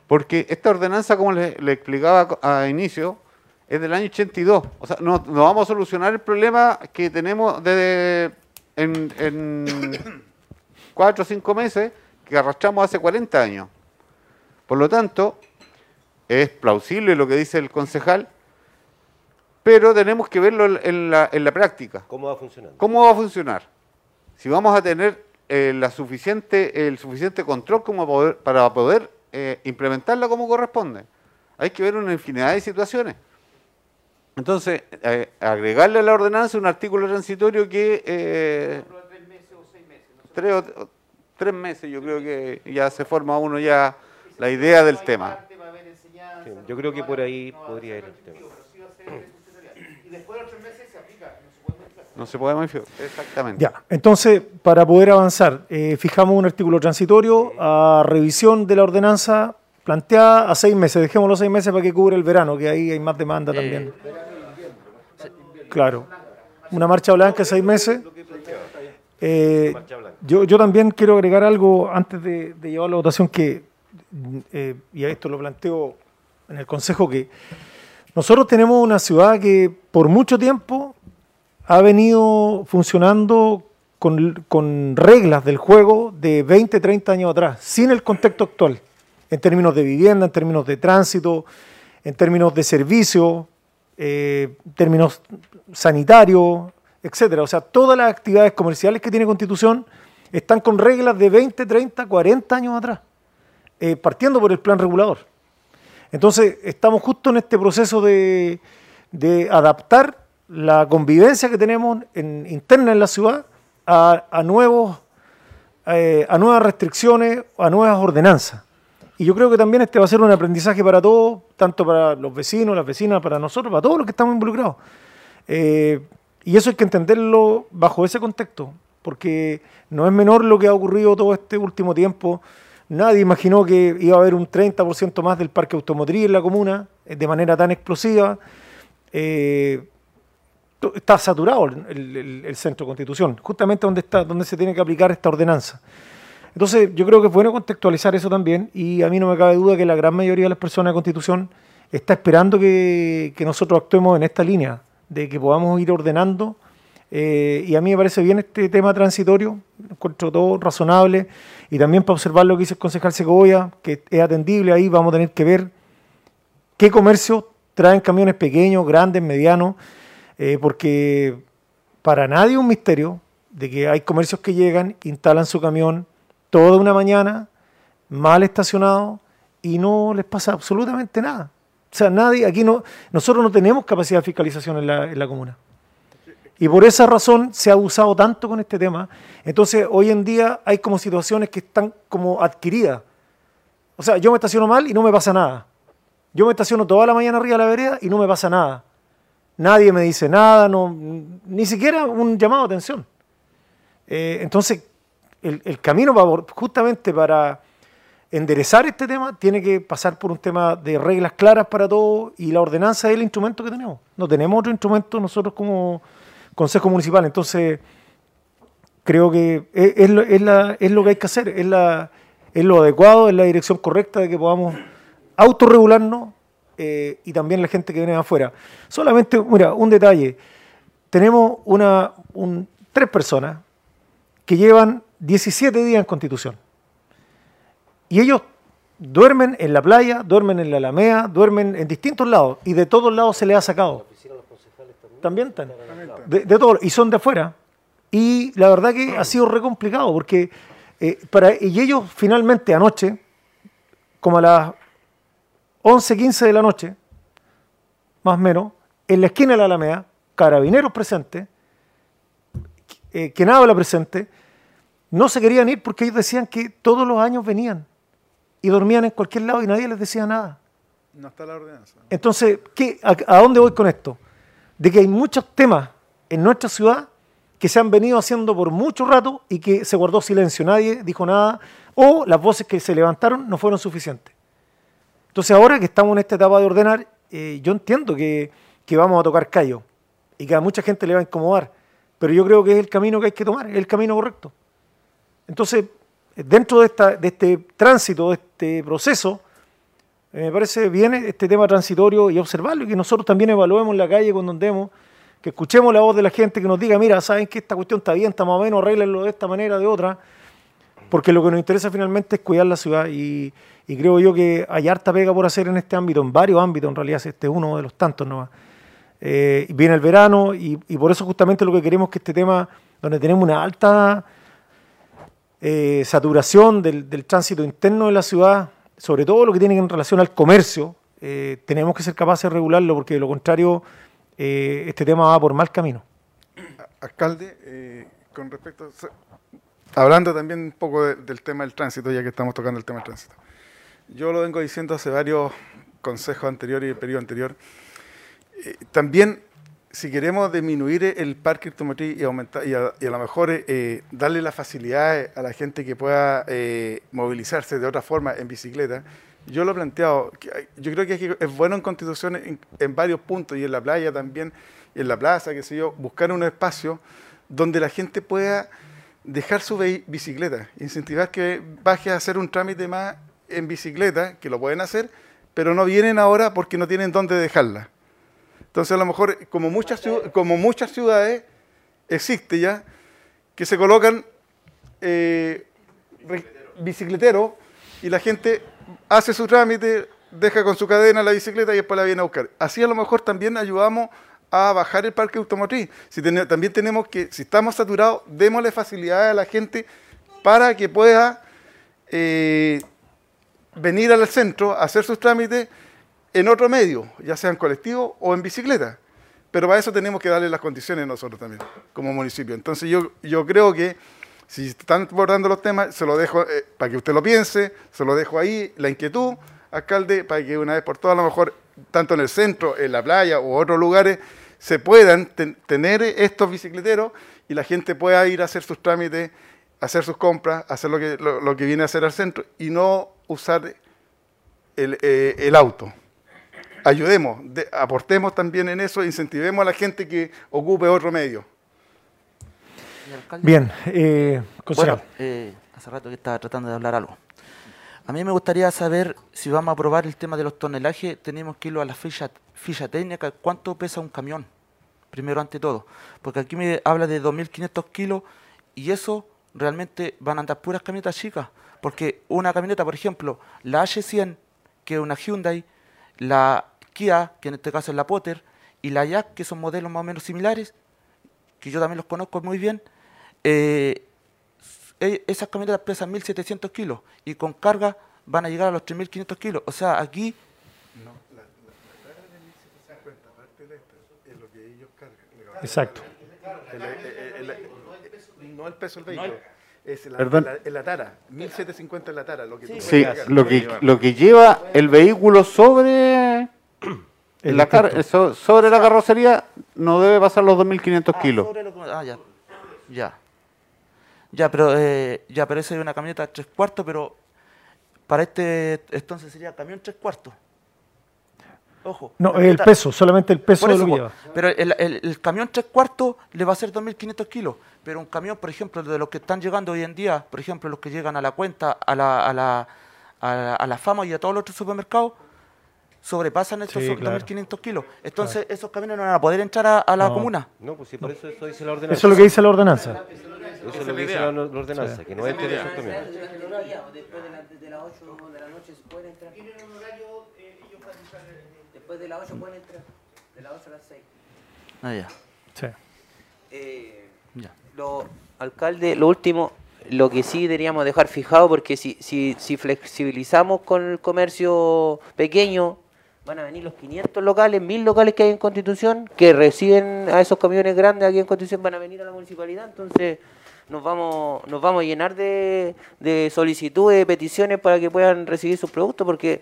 porque esta ordenanza, como le, le explicaba a inicio, es del año 82. O sea, no, no vamos a solucionar el problema que tenemos de, en, en (coughs) cuatro o cinco meses que arrastramos hace 40 años. Por lo tanto, es plausible lo que dice el concejal, pero tenemos que verlo en la, en la práctica. ¿Cómo va funcionando? ¿Cómo va a funcionar? Si vamos a tener eh, la suficiente, el suficiente control como poder- para poder eh, implementarla como corresponde. Hay que ver una infinidad de situaciones. Entonces, eh, agregarle a la ordenanza un artículo transitorio que... eh, tres, o- o- tres meses, yo creo que ya se forma uno ya la idea del tema. Sí, yo creo que por ahí podría ir el tema. No se puede modificar. Exactamente. Ya, entonces, para poder avanzar, eh, fijamos un artículo transitorio a revisión de la ordenanza planteada a seis meses. Dejémoslo seis meses para que cubra el verano, que ahí hay más demanda también. Claro. Una marcha blanca, seis meses. Eh, yo, yo también quiero agregar algo antes de, de llevar a la votación que, eh, y a esto lo planteo en el Consejo, que nosotros tenemos una ciudad que por mucho tiempo ha venido funcionando con, con reglas del juego de 20, 30 años atrás, sin el contexto actual, en términos de vivienda, en términos de tránsito, en términos de servicio, eh, en términos sanitarios, etcétera. O sea, todas las actividades comerciales que tiene Constitución están con reglas de 20, 30, 40 años atrás, eh, partiendo por el plan regulador. Entonces, estamos justo en este proceso de, adaptar la convivencia que tenemos en- interna en la ciudad a, a nuevos, eh, a nuevas restricciones, a nuevas ordenanzas. Y yo creo que también este va a ser un aprendizaje para todos, tanto para los vecinos, las vecinas, para nosotros, para todos los que estamos involucrados. Eh, y eso hay que entenderlo bajo ese contexto, porque no es menor lo que ha ocurrido todo este último tiempo. Nadie imaginó que iba a haber un 30% más del parque automotriz en la comuna eh, de manera tan explosiva. Eh, está saturado el, el- el centro de constitución, justamente donde, está, donde se tiene que aplicar esta ordenanza. Entonces, yo creo que es bueno contextualizar eso también y a mí no me cabe duda que la gran mayoría de las personas de Constitución está esperando que, nosotros actuemos en esta línea, de que podamos ir ordenando. eh, y a mí me parece bien este tema transitorio, encuentro todo razonable y también para observar lo que dice el concejal Segovia, que es atendible ahí, vamos a tener que ver qué comercio traen camiones pequeños, grandes, medianos, eh, porque para nadie es un misterio de que hay comercios que llegan, instalan su camión toda una mañana, mal estacionado, y no les pasa absolutamente nada. O sea, nadie, aquí no, nosotros no tenemos capacidad de fiscalización en la, en la comuna. Y por esa razón se ha abusado tanto con este tema. Entonces, hoy en día hay como situaciones que están como adquiridas. O sea, yo me estaciono mal y no me pasa nada. Yo me estaciono toda la mañana arriba de la vereda y no me pasa nada. Nadie me dice nada, no, ni siquiera un llamado de atención. Eh, entonces, el, camino va justamente para enderezar este tema tiene que pasar por un tema de reglas claras para todos y la ordenanza es el instrumento que tenemos. No tenemos otro instrumento nosotros como Consejo Municipal. Entonces, creo que es, es lo, la- es lo que hay que hacer, es, la, es lo adecuado, es la dirección correcta de que podamos autorregularnos eh, y también la gente que viene de afuera. Solamente, mira, un detalle. Tenemos una, un- tres personas que llevan 17 días en Constitución. Y ellos duermen en la playa, duermen en la Alameda, duermen en distintos lados y de todos lados se les ha sacado. También están. De, de y son de afuera. Y la verdad que ha sido re complicado porque eh, y ellos finalmente anoche, como a las 11, 15 de la noche, más o menos, en la esquina de la Alameda, carabineros presentes, eh, quien habla presente, no se querían ir porque ellos decían que todos los años venían y dormían en cualquier lado y nadie les decía nada. No está la ordenanza. Entonces, ¿qué, a, a dónde voy con esto? De que hay muchos temas en nuestra ciudad que se han venido haciendo por mucho rato y que se guardó silencio, nadie dijo nada, o las voces que se levantaron no fueron suficientes. Entonces, ahora que estamos en esta etapa de ordenar, eh, yo entiendo que, que vamos a tocar callo y que a mucha gente le va a incomodar, pero yo creo que es el camino que hay que tomar, es el camino correcto. Entonces, dentro de, este tránsito, de este proceso, eh, me parece bien este tema transitorio y observarlo y que nosotros también evaluemos la calle cuando andemos, que escuchemos la voz de la gente que nos diga, mira, saben que esta cuestión está bien, está más o menos, arréglenlo de esta manera, de otra, porque lo que nos interesa finalmente es cuidar la ciudad y, creo yo que hay harta pega por hacer en este ámbito, en varios ámbitos, en realidad este es uno de los tantos nomás. Eh, viene el verano y, y por eso justamente lo que queremos que este tema, donde tenemos una alta eh, saturación del, del tránsito interno de la ciudad, sobre todo lo que tiene en relación al comercio, eh, tenemos que ser capaces de regularlo porque de lo contrario eh, este tema va por mal camino. Alcalde, con respecto, hablando también un poco de- del tema del tránsito, ya que estamos tocando el tema del tránsito. Yo lo vengo diciendo hace varios consejos anteriores y el periodo anterior. También, si queremos disminuir el parque automotriz y, aumentar, y, a, lo mejor eh, darle la facilidad a la gente que pueda eh, movilizarse de otra forma en bicicleta, yo lo he planteado, yo creo que es bueno en Constitución en, en varios puntos y en la playa también, y en la plaza, qué sé yo, buscar un espacio donde la gente pueda dejar su bicicleta, incentivar que baje a hacer un trámite más en bicicleta, que lo pueden hacer, pero no vienen ahora porque no tienen dónde dejarla. Entonces, a lo mejor, como muchas, como muchas ciudades, existe ya, que se colocan eh, bicicleteros y la gente hace su trámite, deja con su cadena la bicicleta y después la viene a buscar. Así a lo mejor también ayudamos a bajar el parque automotriz. También tenemos que, si estamos saturados, démosle facilidades a la gente para que pueda eh, venir al centro, hacer sus trámites en otro medio, ya sea en colectivo o en bicicleta. Pero para eso tenemos que darle las condiciones nosotros también, como municipio. Entonces yo, yo creo que si están abordando los temas, se lo dejo eh, para que usted lo piense, se lo dejo ahí, la inquietud, alcalde, para que una vez por todas, a lo mejor, tanto en el centro, en la playa u otros lugares, se puedan ten- tener estos bicicleteros y la gente pueda ir a hacer sus trámites, hacer sus compras, hacer lo que, lo, lo que viene a hacer al centro y no usar el, eh, el auto. Ayudemos, de- aportemos también en eso, incentivemos a la gente que ocupe otro medio. Bien, eh. Bueno, eh, hace rato que estaba tratando de hablar algo. A mí me gustaría saber si vamos a aprobar el tema de los tonelajes, tenemos que irlo a la ficha, ficha técnica, cuánto pesa un camión, primero ante todo. Porque aquí me habla de 2.500 kilos y eso realmente van a andar puras camionetas chicas. Porque una camioneta, por ejemplo, la H100, que es una Hyundai, la Kia, que en este caso es la Potter, y la Jack, que son modelos más o menos similares, que yo también los conozco muy bien, eh, e- esas camionetas pesan 1.700 kilos y con carga van a llegar a los 3.500 kilos. O sea, aquí Exacto. no el peso del vehículo, es la, Perdón. la- la tara, 1750 en la tara. Lo que Sí, lo que, lo que lleva el vehículo sobre Es la, so- sobre la carrocería no debe pasar los 2.500 Ah, kilos. sobre lo que- ah, ya. Ya. Ya, pero, eh, ya, pero esa es una camioneta tres cuartos, pero para este entonces sería camión tres cuartos. Ojo. No, el peso, solamente el peso de lo que lleva. Pero el, el- el camión tres cuartos le va a ser 2.500 kilos. Pero un camión, por ejemplo, de los que están llegando hoy en día, por ejemplo, los que llegan a la cuenta, a la, a la, a la, a la fama y a todos los otros supermercados, sobrepasan estos Sí, so- claro. 2.500 kilos. Entonces, esos camiones no van a poder entrar a, a la No. comuna. No, pues sí, por eso eso dice la ordenanza. Eso es lo que dice la ordenanza. Eso es lo que dice la, la ordenanza, que no entren esos camiones. Después de, las 8 de la noche se puede entrar. Después de las 8 pueden entrar. De las 8 a las 6. Ah, ya. Sí. Eh, Ya. lo, alcalde, lo último, lo que sí deberíamos dejar fijado, porque si, si, si flexibilizamos con el comercio pequeño, van a venir los 500 locales, 1000 locales que hay en Constitución, que reciben a esos camiones grandes aquí en Constitución, van a venir a la municipalidad, entonces nos vamos, nos vamos a llenar de, de solicitudes, de peticiones para que puedan recibir sus productos, porque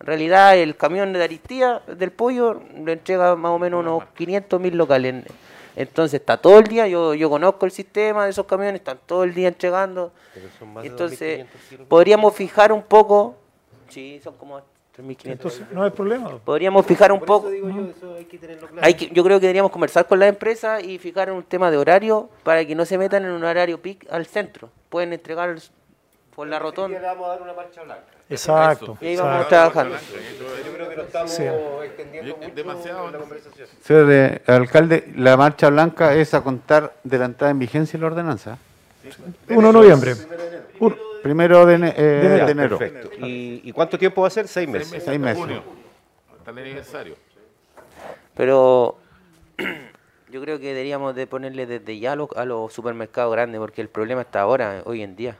en realidad el camión de Aristía del pollo le entrega más o menos unos 500 mil locales. Entonces está todo el día, yo, yo conozco el sistema de esos camiones, están todo el día entregando. Pero son más de Entonces 2.500 kilos. podríamos fijar un poco, sí, son como 3.500. Entonces, no hay problema. Podríamos fijar un poco. Hay que, yo creo que deberíamos conversar con la empresa y fijar un tema de horario para que no se metan en un horario peak al centro. Pueden entregar por la rotonda. vamos a dar una marcha blanca. Exacto. Y ahí vamos exacto. trabajando. Yo creo que no estamos Sí. extendiendo mucho demasiado, la conversación. Señor eh, alcalde, la marcha blanca es a contar de la entrada en vigencia de la ordenanza. 1 de noviembre. Un- Primero de, eh, enero. de enero. Perfecto. ¿Y, y cuánto tiempo va a ser? Seis meses. Seis meses. Junio. Hasta el aniversario. Pero (clears throat) yo creo que deberíamos de ponerle desde ya a los, a los supermercados grandes, porque el problema está ahora, hoy en día.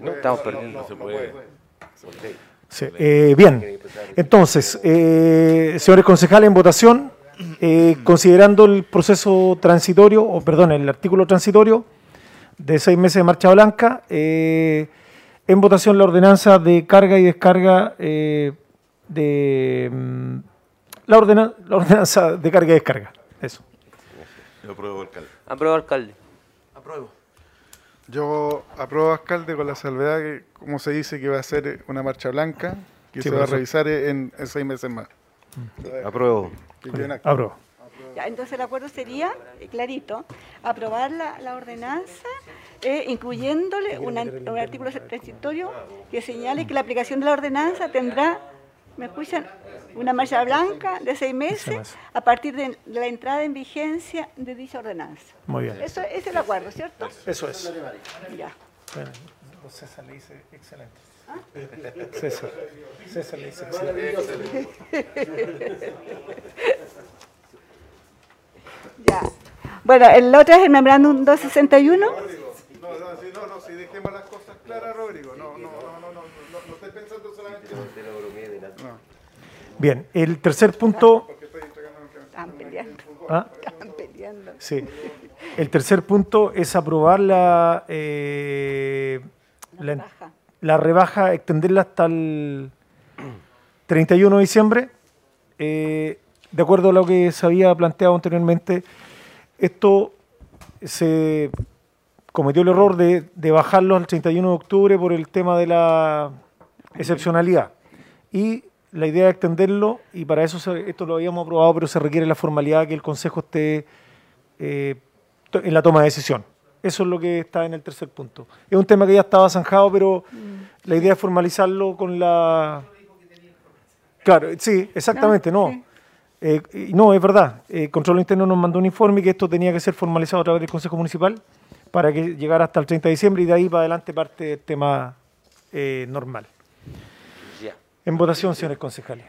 No estamos perdiendo. No se puede. Sí, eh, bien, entonces, eh, señores concejales, en votación, eh, considerando el proceso transitorio, o perdón, el artículo transitorio de seis meses de marcha blanca, eh, en votación la ordenanza de carga y descarga eh, de mm, la, ordena- la ordenanza de carga y descarga. Eso. Lo apruebo, alcalde. Aprueba, alcalde. Apruebo. Yo apruebo, alcalde, con la salvedad que, como se dice, que va a ser una marcha blanca, que Sí, se va a revisar en, en seis meses más. Apruebo. En acta. Apruebo. Ya, entonces el acuerdo sería, eh, clarito, aprobar la, la ordenanza, eh, incluyéndole una- un artículo transitorio que señale que la aplicación de la ordenanza tendrá ¿Me escuchan? Una malla blanca de seis meses a partir de la entrada en vigencia de dicha ordenanza. Muy bien. Eso es el acuerdo, ¿cierto? Eso es. Ya. Bueno, César le dice excelente. César. César le dice excelente. (laughs) Ya. Bueno, el otro es el memorándum 261. No, no, sí, no, no, si dejemos las cosas claras, Rodrigo. No, no, no, no, no, no, no estoy pensando solamente Bien, el tercer punto. Están peleando. ¿Ah? Están peleando. Sí. El tercer punto es aprobar la, eh, la, rebaja. la rebaja, extenderla hasta el 31 de diciembre. Eh, de acuerdo a lo que se había planteado anteriormente, esto se cometió el error de, de bajarlo al 31 de octubre por el tema de la excepcionalidad. Y la idea es extenderlo, y para eso se- esto lo habíamos aprobado, pero se requiere la formalidad que el Consejo esté eh, en la toma de decisión. Eso es lo que está en el tercer punto. Es un tema que ya estaba zanjado, pero la idea es formalizarlo con la... Claro, sí, exactamente, no. sí. Eh, y no, es verdad. Eh, Control Interno nos mandó un informe que esto tenía que ser formalizado a través del Consejo Municipal para que llegara hasta el 30 de diciembre y de ahí para adelante parte el tema eh, normal. Ya. En votación, señores concejales.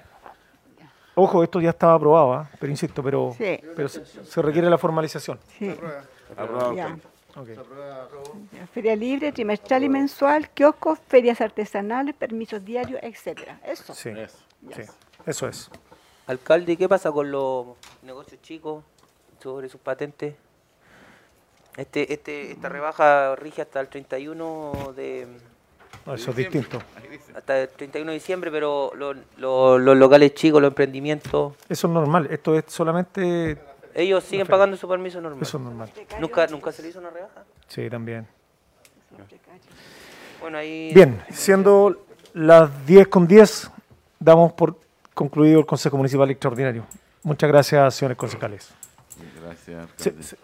Ojo, esto ya estaba aprobado, ¿ah? pero insisto, pero, Sí. pero se, se requiere la formalización. Sí. Aprobado. Ya. Ok. Ya, Feria libre, trimestral y mensual, kioscos, ferias artesanales, permisos diarios, etcétera. Eso. Sí, sí, eso es. Alcalde, ¿qué pasa con los negocios chicos sobre sus patentes? Este, este, esta rebaja rige hasta el 31 de No, eso es distinto. hasta el 31 de diciembre, pero los, los- los locales chicos, los emprendimientos, Eso es normal. Esto es solamente. ellos siguen pagando su permiso normal. Eso es normal. ¿Nunca, ¿Nunca se le hizo una rebaja? Sí, también. Bueno, ahí... Bien, siendo las 10 con 10, damos por concluido el Consejo Municipal Extraordinario. Muchas gracias, señores concejales. Gracias.